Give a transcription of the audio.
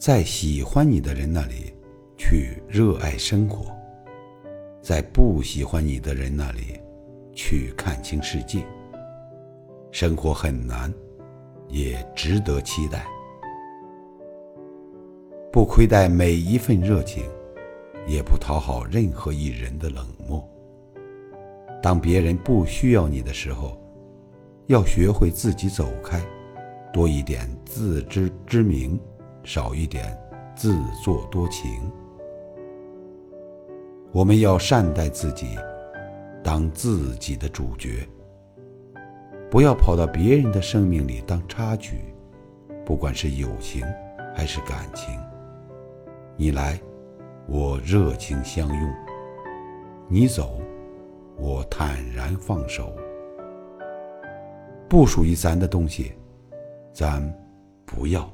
在喜欢你的人那里去热爱生活，在不喜欢你的人那里去看清世界。生活很难，也值得期待。不亏待每一份热情，也不讨好任何一人的冷漠。当别人不需要你的时候，要学会自己走开，多一点自知之明，少一点自作多情。我们要善待自己，当自己的主角。不要跑到别人的生命里当插曲，不管是友情还是感情。你来，我热情相拥；你走，我坦然放手。不属于咱的东西，咱不要。